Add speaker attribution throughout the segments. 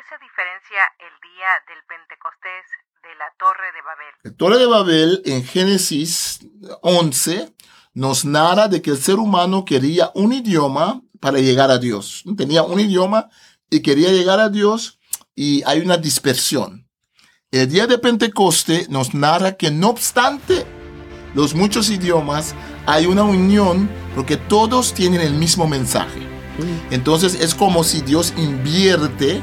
Speaker 1: qué se diferencia el día del Pentecostés de la Torre de Babel?
Speaker 2: La Torre de Babel en Génesis 11 nos narra de que el ser humano quería un idioma para llegar a Dios. Tenía un idioma y quería llegar a Dios y hay una dispersión. El día de Pentecoste nos narra que no obstante los muchos idiomas, hay una unión porque todos tienen el mismo mensaje. Entonces es como si Dios invierte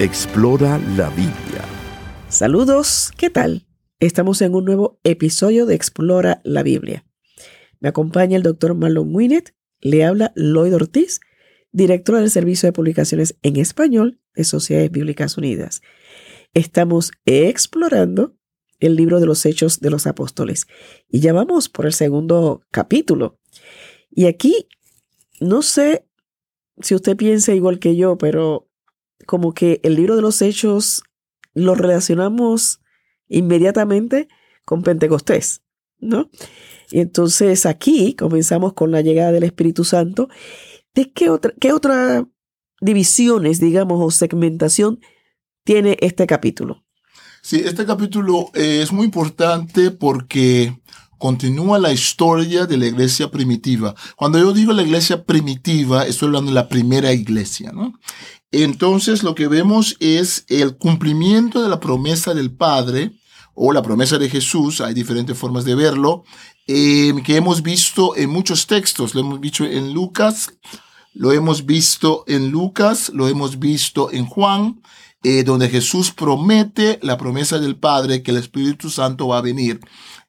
Speaker 3: Explora la Biblia.
Speaker 4: Saludos, ¿qué tal? Estamos en un nuevo episodio de Explora la Biblia. Me acompaña el doctor Marlon Winnet, le habla Lloyd Ortiz, director del Servicio de Publicaciones en Español de Sociedades Bíblicas Unidas. Estamos explorando el libro de los Hechos de los Apóstoles y ya vamos por el segundo capítulo. Y aquí, no sé si usted piensa igual que yo, pero como que el libro de los Hechos lo relacionamos inmediatamente con Pentecostés, ¿no? Y entonces aquí comenzamos con la llegada del Espíritu Santo. ¿De qué otra, qué otra divisiones, digamos, o segmentación tiene este capítulo?
Speaker 2: Sí, este capítulo eh, es muy importante porque continúa la historia de la iglesia primitiva. Cuando yo digo la iglesia primitiva, estoy hablando de la primera iglesia, ¿no? Entonces lo que vemos es el cumplimiento de la promesa del Padre o la promesa de Jesús, hay diferentes formas de verlo, eh, que hemos visto en muchos textos, lo hemos visto en Lucas, lo hemos visto en Lucas, lo hemos visto en Juan, eh, donde Jesús promete la promesa del Padre que el Espíritu Santo va a venir.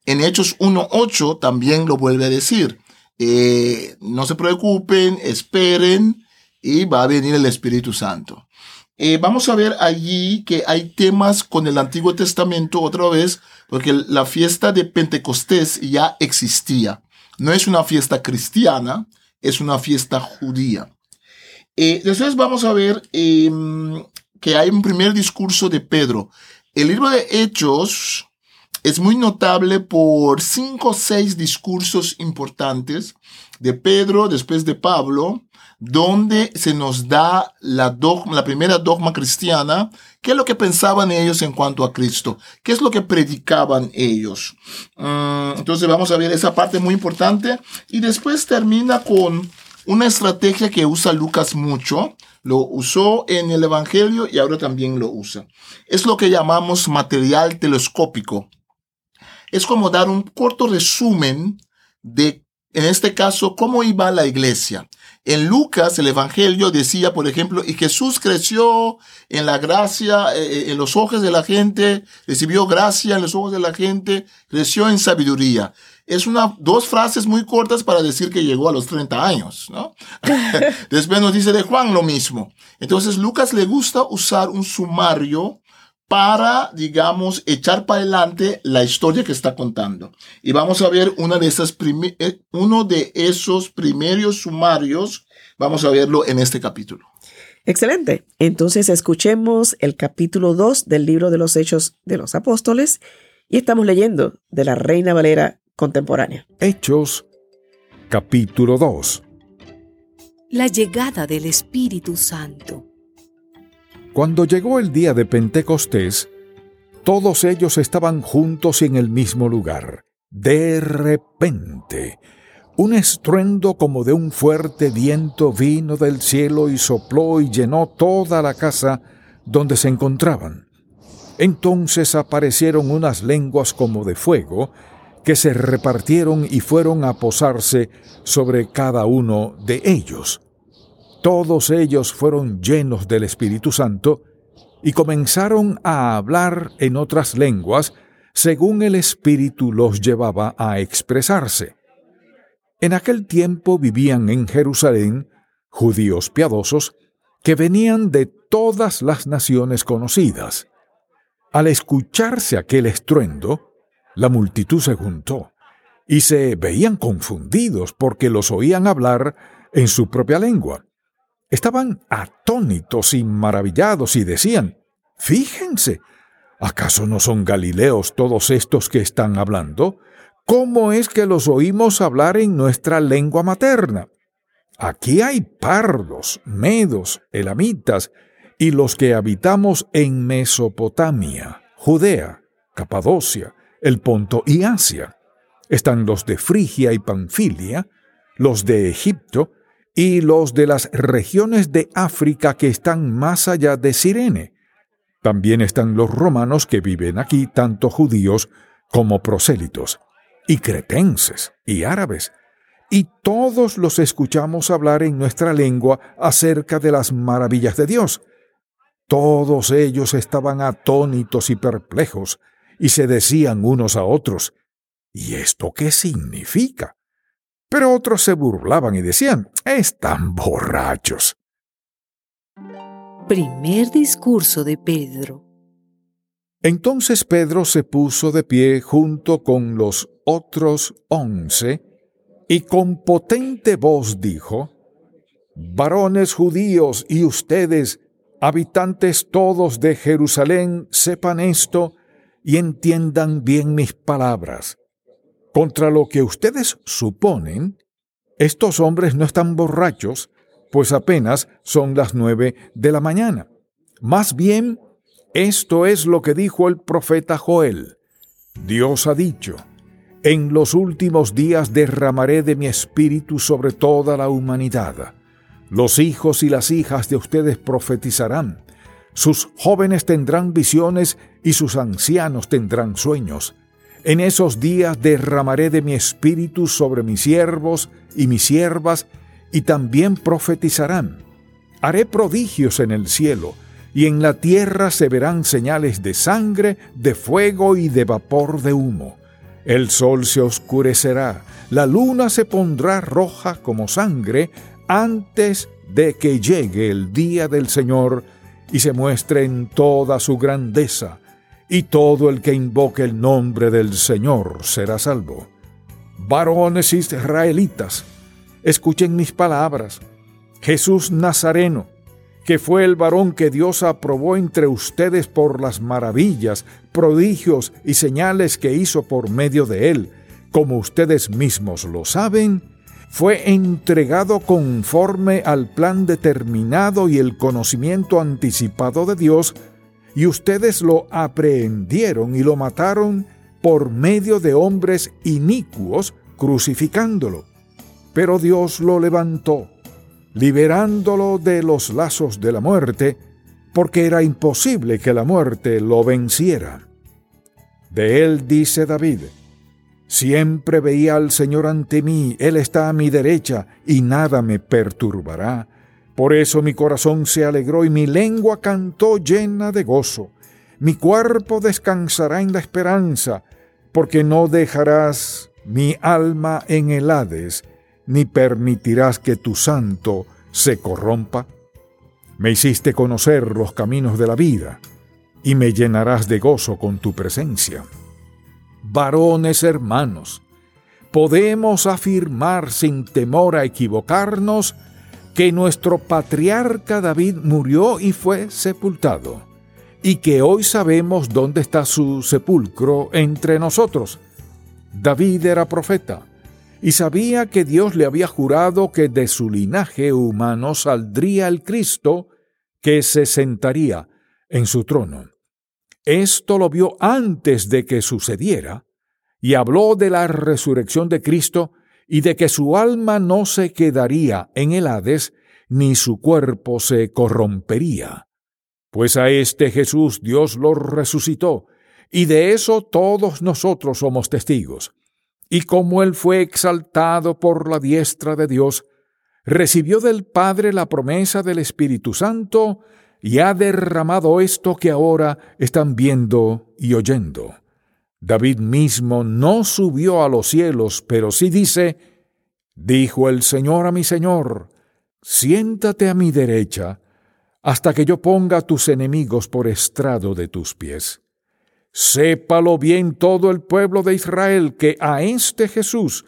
Speaker 2: En Hechos 1.8 también lo vuelve a decir. Eh, no se preocupen, esperen y va a venir el Espíritu Santo. Eh, vamos a ver allí que hay temas con el Antiguo Testamento otra vez, porque la fiesta de Pentecostés ya existía. No es una fiesta cristiana, es una fiesta judía. después vamos a ver em, que hay un primer discurso de Pedro. El libro de Hechos es muy notable por cinco o seis discursos importantes de Pedro, después de Pablo, donde se nos da la, dogma, la primera dogma cristiana, qué es lo que pensaban ellos en cuanto a Cristo, qué es lo que predicaban ellos. Mm, entonces vamos a ver esa parte muy importante y después termina con una estrategia que usa Lucas mucho, lo usó en el Evangelio y ahora también lo usa. Es lo que llamamos material telescópico. Es como dar un corto resumen de, en este caso, cómo iba la iglesia. En Lucas, el Evangelio decía, por ejemplo, y Jesús creció en la gracia, eh, eh, en los ojos de la gente, recibió gracia en los ojos de la gente, creció en sabiduría es una, dos frases muy cortas para decir que llegó a los 30 años, ¿no? Después nos dice de Juan lo mismo. Entonces, Lucas le gusta usar un sumario para, digamos, echar para adelante la historia que está contando. Y vamos a ver una de esas eh, uno de esos primeros sumarios, vamos a verlo en este capítulo.
Speaker 4: Excelente. Entonces escuchemos el capítulo 2 del libro de los Hechos de los Apóstoles y estamos leyendo de la Reina Valera contemporánea.
Speaker 3: Hechos capítulo 2
Speaker 5: La llegada del Espíritu Santo.
Speaker 6: Cuando llegó el día de Pentecostés, todos ellos estaban juntos en el mismo lugar. De repente, un estruendo como de un fuerte viento vino del cielo y sopló y llenó toda la casa donde se encontraban. Entonces aparecieron unas lenguas como de fuego, que se repartieron y fueron a posarse sobre cada uno de ellos. Todos ellos fueron llenos del Espíritu Santo y comenzaron a hablar en otras lenguas según el Espíritu los llevaba a expresarse. En aquel tiempo vivían en Jerusalén judíos piadosos, que venían de todas las naciones conocidas. Al escucharse aquel estruendo, la multitud se juntó y se veían confundidos porque los oían hablar en su propia lengua. Estaban atónitos y maravillados y decían, Fíjense, ¿acaso no son galileos todos estos que están hablando? ¿Cómo es que los oímos hablar en nuestra lengua materna? Aquí hay pardos, medos, elamitas y los que habitamos en Mesopotamia, Judea, Capadocia, el Ponto y Asia. Están los de Frigia y Panfilia, los de Egipto y los de las regiones de África que están más allá de Sirene. También están los romanos que viven aquí, tanto judíos como prosélitos, y cretenses y árabes, y todos los escuchamos hablar en nuestra lengua acerca de las maravillas de Dios. Todos ellos estaban atónitos y perplejos, y se decían unos a otros, ¿y esto qué significa? Pero otros se burlaban y decían, están borrachos.
Speaker 5: Primer discurso de Pedro.
Speaker 6: Entonces Pedro se puso de pie junto con los otros once y con potente voz dijo, Varones judíos y ustedes, habitantes todos de Jerusalén, sepan esto y entiendan bien mis palabras. Contra lo que ustedes suponen, estos hombres no están borrachos, pues apenas son las nueve de la mañana. Más bien, esto es lo que dijo el profeta Joel. Dios ha dicho, en los últimos días derramaré de mi espíritu sobre toda la humanidad. Los hijos y las hijas de ustedes profetizarán. Sus jóvenes tendrán visiones y sus ancianos tendrán sueños. En esos días derramaré de mi espíritu sobre mis siervos y mis siervas, y también profetizarán. Haré prodigios en el cielo, y en la tierra se verán señales de sangre, de fuego y de vapor de humo el sol se oscurecerá, la luna se pondrá roja como sangre antes de que llegue el día del Señor y se muestre en toda su grandeza, y todo el que invoque el nombre del Señor será salvo. Varones israelitas, escuchen mis palabras. Jesús Nazareno, que fue el varón que Dios aprobó entre ustedes por las maravillas, prodigios y señales que hizo por medio de él, como ustedes mismos lo saben, fue entregado conforme al plan determinado y el conocimiento anticipado de Dios, y ustedes lo aprehendieron y lo mataron por medio de hombres inicuos, crucificándolo. Pero Dios lo levantó liberándolo de los lazos de la muerte, porque era imposible que la muerte lo venciera. De él dice David, Siempre veía al Señor ante mí, Él está a mi derecha, y nada me perturbará. Por eso mi corazón se alegró y mi lengua cantó llena de gozo. Mi cuerpo descansará en la esperanza, porque no dejarás mi alma en el Hades, ni permitirás que tu santo se corrompa. Me hiciste conocer los caminos de la vida, y me llenarás de gozo con tu presencia. Varones hermanos, podemos afirmar sin temor a equivocarnos que nuestro patriarca David murió y fue sepultado, y que hoy sabemos dónde está su sepulcro entre nosotros. David era profeta y sabía que Dios le había jurado que de su linaje humano saldría el Cristo que se sentaría en su trono. Esto lo vio antes de que sucediera y habló de la resurrección de Cristo y de que su alma no se quedaría en el Hades ni su cuerpo se corrompería. Pues a este Jesús Dios lo resucitó, y de eso todos nosotros somos testigos y como él fue exaltado por la diestra de Dios, recibió del Padre la promesa del Espíritu Santo y ha derramado esto que ahora están viendo y oyendo. David mismo no subió a los cielos, pero sí dice, dijo el Señor a mi Señor, siéntate a mi derecha, hasta que yo ponga a tus enemigos por estrado de tus pies. Sépalo bien todo el pueblo de Israel que a este Jesús,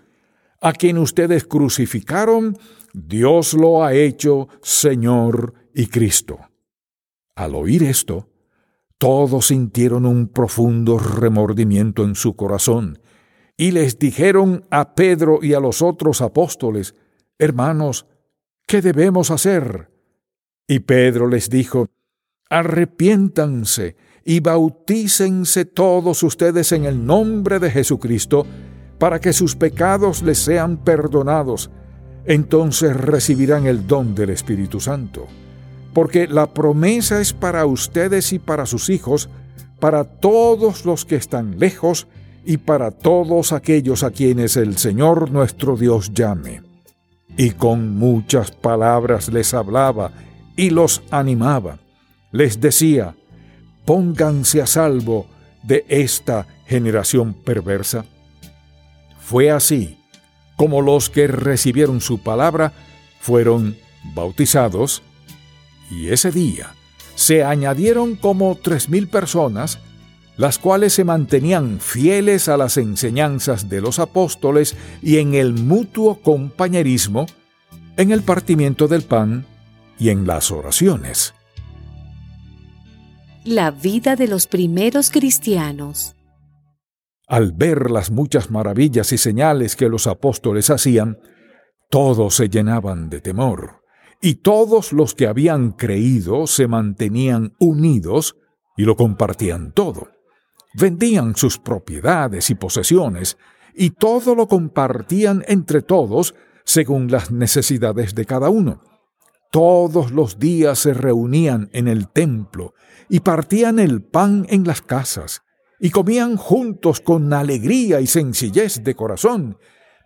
Speaker 6: a quien ustedes crucificaron, Dios lo ha hecho Señor y Cristo. Al oír esto, todos sintieron un profundo remordimiento en su corazón y les dijeron a Pedro y a los otros apóstoles, Hermanos, ¿qué debemos hacer? Y Pedro les dijo, Arrepiéntanse y bautícense todos ustedes en el nombre de Jesucristo, para que sus pecados les sean perdonados. Entonces recibirán el don del Espíritu Santo porque la promesa es para ustedes y para sus hijos, para todos los que están lejos y para todos aquellos a quienes el Señor nuestro Dios llame. Y con muchas palabras les hablaba y los animaba. Les decía, pónganse a salvo de esta generación perversa. Fue así como los que recibieron su palabra fueron bautizados y ese día se añadieron como tres mil personas, las cuales se mantenían fieles a las enseñanzas de los apóstoles y en el mutuo compañerismo, en el partimiento del pan y en las oraciones.
Speaker 5: La vida de los primeros cristianos.
Speaker 6: Al ver las muchas maravillas y señales que los apóstoles hacían, todos se llenaban de temor y todos los que habían creído se mantenían unidos y lo compartían todo. Vendían sus propiedades y posesiones, y todo lo compartían entre todos según las necesidades de cada uno. Todos los días se reunían en el templo y partían el pan en las casas, y comían juntos con alegría y sencillez de corazón,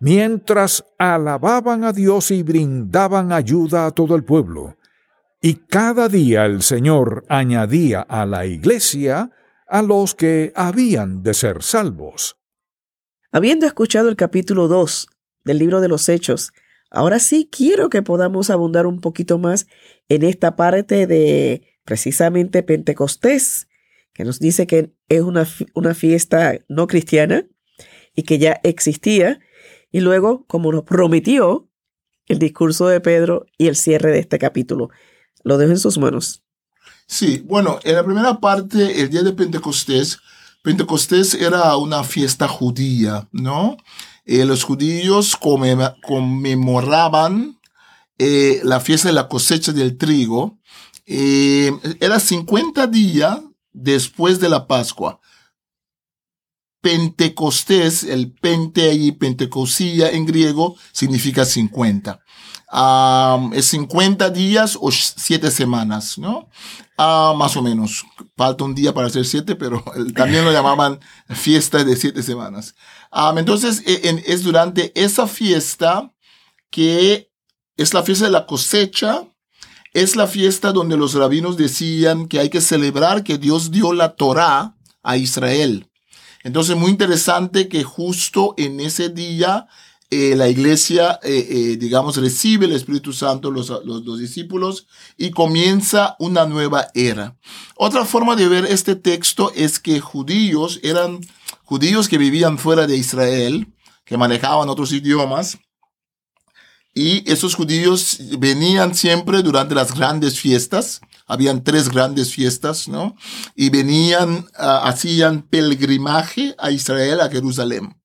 Speaker 6: mientras alababan a Dios y brindaban ayuda a todo el pueblo. Y cada día el Señor añadía a la iglesia a los que habían de ser salvos.
Speaker 4: Habiendo escuchado el capítulo 2 del libro de los Hechos, ahora sí quiero que podamos abundar un poquito más en esta parte de precisamente Pentecostés, que nos dice que es una, una fiesta no cristiana y que ya existía y luego, como nos prometió, el discurso de Pedro y el cierre de este capítulo. Lo dejo en sus manos.
Speaker 2: Sí, bueno, en la primera parte, el día de Pentecostés, Pentecostés era una fiesta judía, ¿no? Eh, los judíos conmemoraban eh, la fiesta de la cosecha del trigo. Eh, era 50 días después de la Pascua. Pentecostés, el pente y pentecosía en griego significa 50. es 50 días o 7 semanas, ¿no? Ah, más o menos. Falta un día para hacer 7, pero también lo llamaban fiesta de 7 semanas. entonces, e, es durante esa fiesta que es la fiesta de la cosecha, es la fiesta donde los rabinos decían que hay que celebrar que Dios dio la Torah a Israel. Entonces, muy interesante que justo en ese día eh, la iglesia, eh, eh, digamos, recibe el Espíritu Santo, los, los, discípulos, y comienza una nueva era. Otra forma de ver este texto es que judíos eran judíos que vivían fuera de Israel, que manejaban otros idiomas, y esos judíos venían siempre durante las grandes fiestas, habían tres grandes fiestas, ¿no? Y venían, ah, hacían pelgrimaje a Israel, a Jerusalén.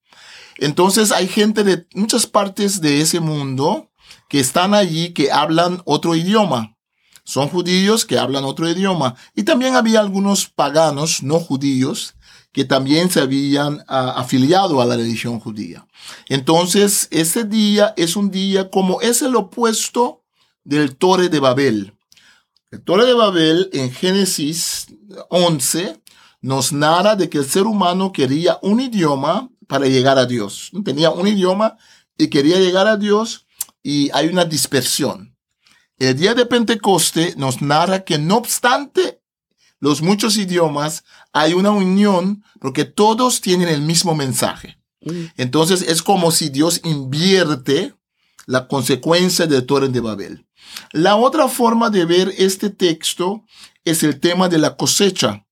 Speaker 2: Entonces hay gente de muchas partes de ese mundo que están allí que hablan otro idioma. Son judíos que hablan otro idioma. Y también había algunos paganos no judíos que también se habían ah, afiliado a la religión judía. Entonces, ese día es un día como es el opuesto del Torre de Babel. El Torre de Babel en Génesis 11 nos narra de que el ser humano quería un idioma para llegar a Dios. Tenía un idioma y quería llegar a Dios y hay una dispersión. El día de Pentecoste nos narra que no obstante los muchos idiomas, hay una unión porque todos tienen el mismo mensaje. Mm. Entonces es como si Dios invierte la consecuencia de Torre de Babel. La otra forma de ver este texto es el tema de la cosecha.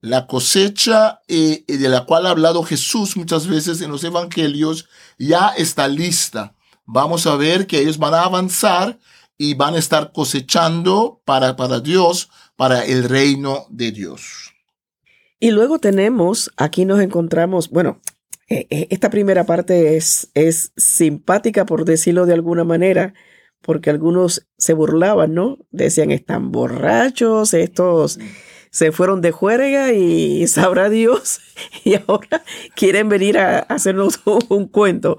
Speaker 2: La cosecha eh, de la cual ha hablado Jesús muchas veces en los evangelios ya está lista. Vamos a ver que ellos van a avanzar y van a estar cosechando para, para Dios, para el reino de Dios.
Speaker 4: Y luego tenemos, aquí nos encontramos, bueno, eh, eh, esta primera parte es, es simpática, por decirlo de alguna manera, porque algunos se burlaban, ¿no? Decían, están borrachos, estos se fueron de juerga y sabrá Dios, y ahora quieren venir a hacernos un, cuento.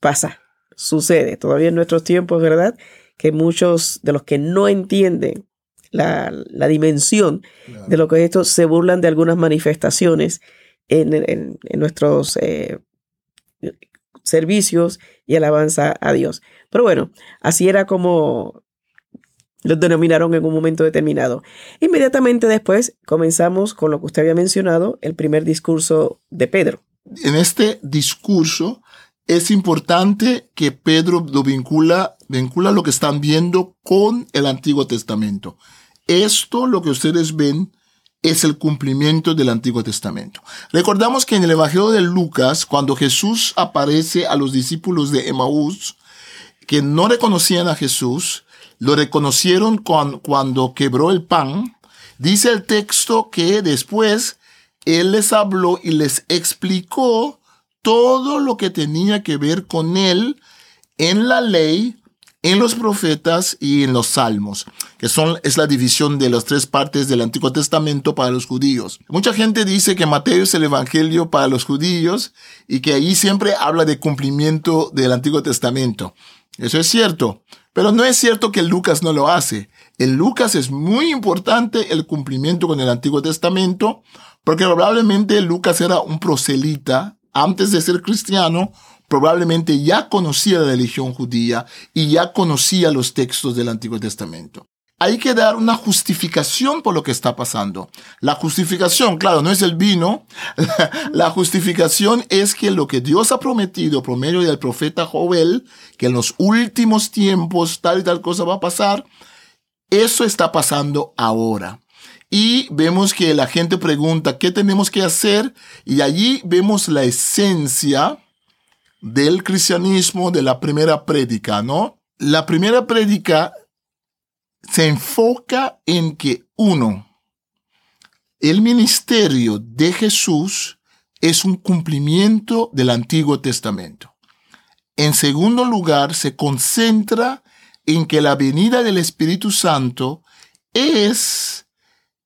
Speaker 4: Pasa, sucede, todavía en nuestros tiempos, ¿verdad? Que muchos de los que no entienden la, dimensión de lo que es esto se burlan de algunas manifestaciones en, nuestros eh, servicios y alabanza a Dios. Pero bueno, así era como los denominaron en un momento determinado. Inmediatamente después comenzamos con lo que usted había mencionado, el primer discurso de Pedro.
Speaker 2: En este discurso es importante que Pedro lo vincula, vincula lo que están viendo con el Antiguo Testamento. Esto, lo que ustedes ven, es el cumplimiento del Antiguo Testamento. Recordamos que en el Evangelio de Lucas, cuando Jesús aparece a los discípulos de Emaús, que no reconocían a Jesús, lo reconocieron cuando quebró el pan. Dice el texto que después él les habló y les explicó todo lo que tenía que ver con él en la ley, en los profetas y en los salmos, que son, es la división de las tres partes del Antiguo Testamento para los judíos. Mucha gente dice que Mateo es el Evangelio para los judíos y que ahí siempre habla de cumplimiento del Antiguo Testamento. Eso es cierto, pero no es cierto que Lucas no lo hace. En Lucas es muy importante el cumplimiento con el Antiguo Testamento, porque probablemente Lucas era un proselita antes de ser cristiano, probablemente ya conocía la religión judía y ya conocía los textos del Antiguo Testamento hay que dar una justificación por lo que está pasando. La justificación, claro, no es el vino. La, justificación es que lo que Dios ha prometido por medio del profeta Joel, que en los últimos tiempos tal y tal cosa va a pasar, eso está pasando ahora. Y vemos que la gente pregunta, ¿qué tenemos que hacer? Y allí vemos la esencia del cristianismo de la primera prédica, ¿no? La primera prédica se enfoca en que uno, el ministerio de Jesús es un cumplimiento del Antiguo Testamento. En segundo lugar, se concentra en que la venida del Espíritu Santo es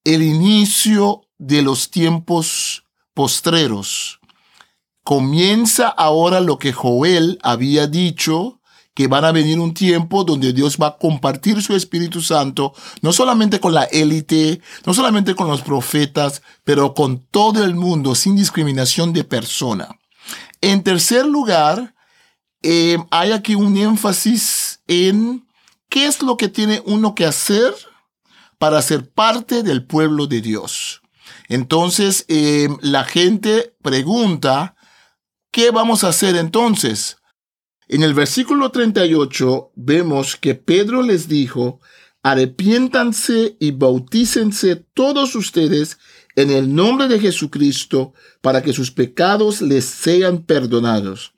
Speaker 2: el inicio de los tiempos postreros. Comienza ahora lo que Joel había dicho que van a venir un tiempo donde Dios va a compartir su Espíritu Santo, no solamente con la élite, no solamente con los profetas, pero con todo el mundo, sin discriminación de persona. En tercer lugar, eh, hay aquí un énfasis en qué es lo que tiene uno que hacer para ser parte del pueblo de Dios. Entonces, eh, la gente pregunta, ¿qué vamos a hacer entonces? En el versículo 38 vemos que Pedro les dijo, arrepiéntanse y bautícense todos ustedes en el nombre de Jesucristo para que sus pecados les sean perdonados.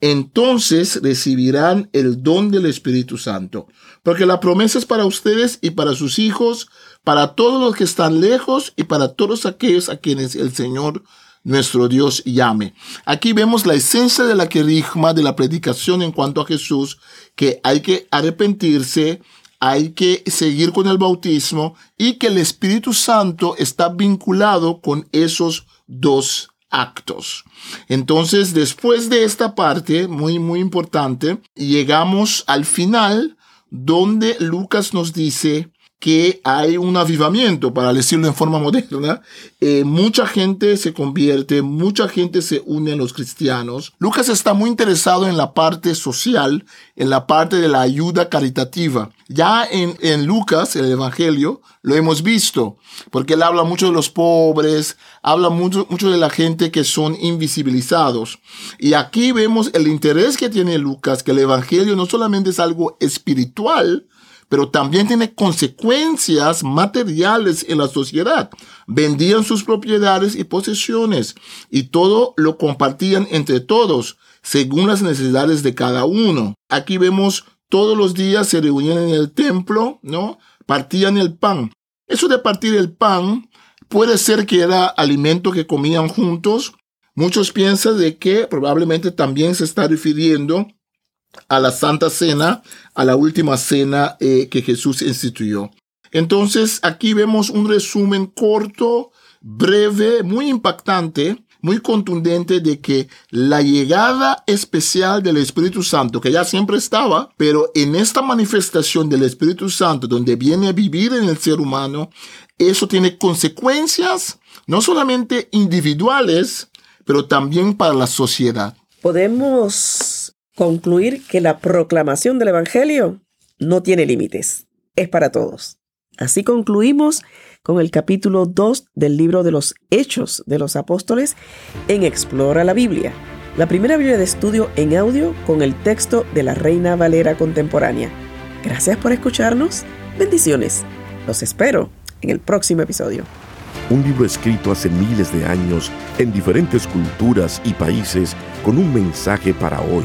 Speaker 2: Entonces recibirán el don del Espíritu Santo, porque la promesa es para ustedes y para sus hijos, para todos los que están lejos y para todos aquellos a quienes el Señor nuestro Dios llame. Aquí vemos la esencia de la querigma, de la predicación en cuanto a Jesús, que hay que arrepentirse, hay que seguir con el bautismo y que el Espíritu Santo está vinculado con esos dos actos. Entonces, después de esta parte, muy, muy importante, llegamos al final donde Lucas nos dice que hay un avivamiento, para decirlo en forma moderna. Eh, mucha gente se convierte, mucha gente se une a los cristianos. Lucas está muy interesado en la parte social, en la parte de la ayuda caritativa. Ya en, en Lucas, el Evangelio, lo hemos visto, porque él habla mucho de los pobres, habla mucho, mucho de la gente que son invisibilizados. Y aquí vemos el interés que tiene Lucas, que el Evangelio no solamente es algo espiritual, pero también tiene consecuencias materiales en la sociedad. Vendían sus propiedades y posesiones y todo lo compartían entre todos según las necesidades de cada uno. Aquí vemos todos los días se reunían en el templo, ¿no? Partían el pan. Eso de partir el pan puede ser que era alimento que comían juntos. Muchos piensan de que probablemente también se está refiriendo a la Santa Cena, a la última cena eh, que Jesús instituyó. Entonces, aquí vemos un resumen corto, breve, muy impactante, muy contundente de que la llegada especial del Espíritu Santo, que ya siempre estaba, pero en esta manifestación del Espíritu Santo, donde viene a vivir en el ser humano, eso tiene consecuencias no solamente individuales, pero también para la sociedad.
Speaker 4: Podemos concluir que la proclamación del Evangelio no tiene límites, es para todos. Así concluimos con el capítulo 2 del libro de los Hechos de los Apóstoles en Explora la Biblia, la primera Biblia de estudio en audio con el texto de la Reina Valera contemporánea. Gracias por escucharnos. Bendiciones. Los espero en el próximo episodio.
Speaker 3: Un libro escrito hace miles de años en diferentes culturas y países con un mensaje para hoy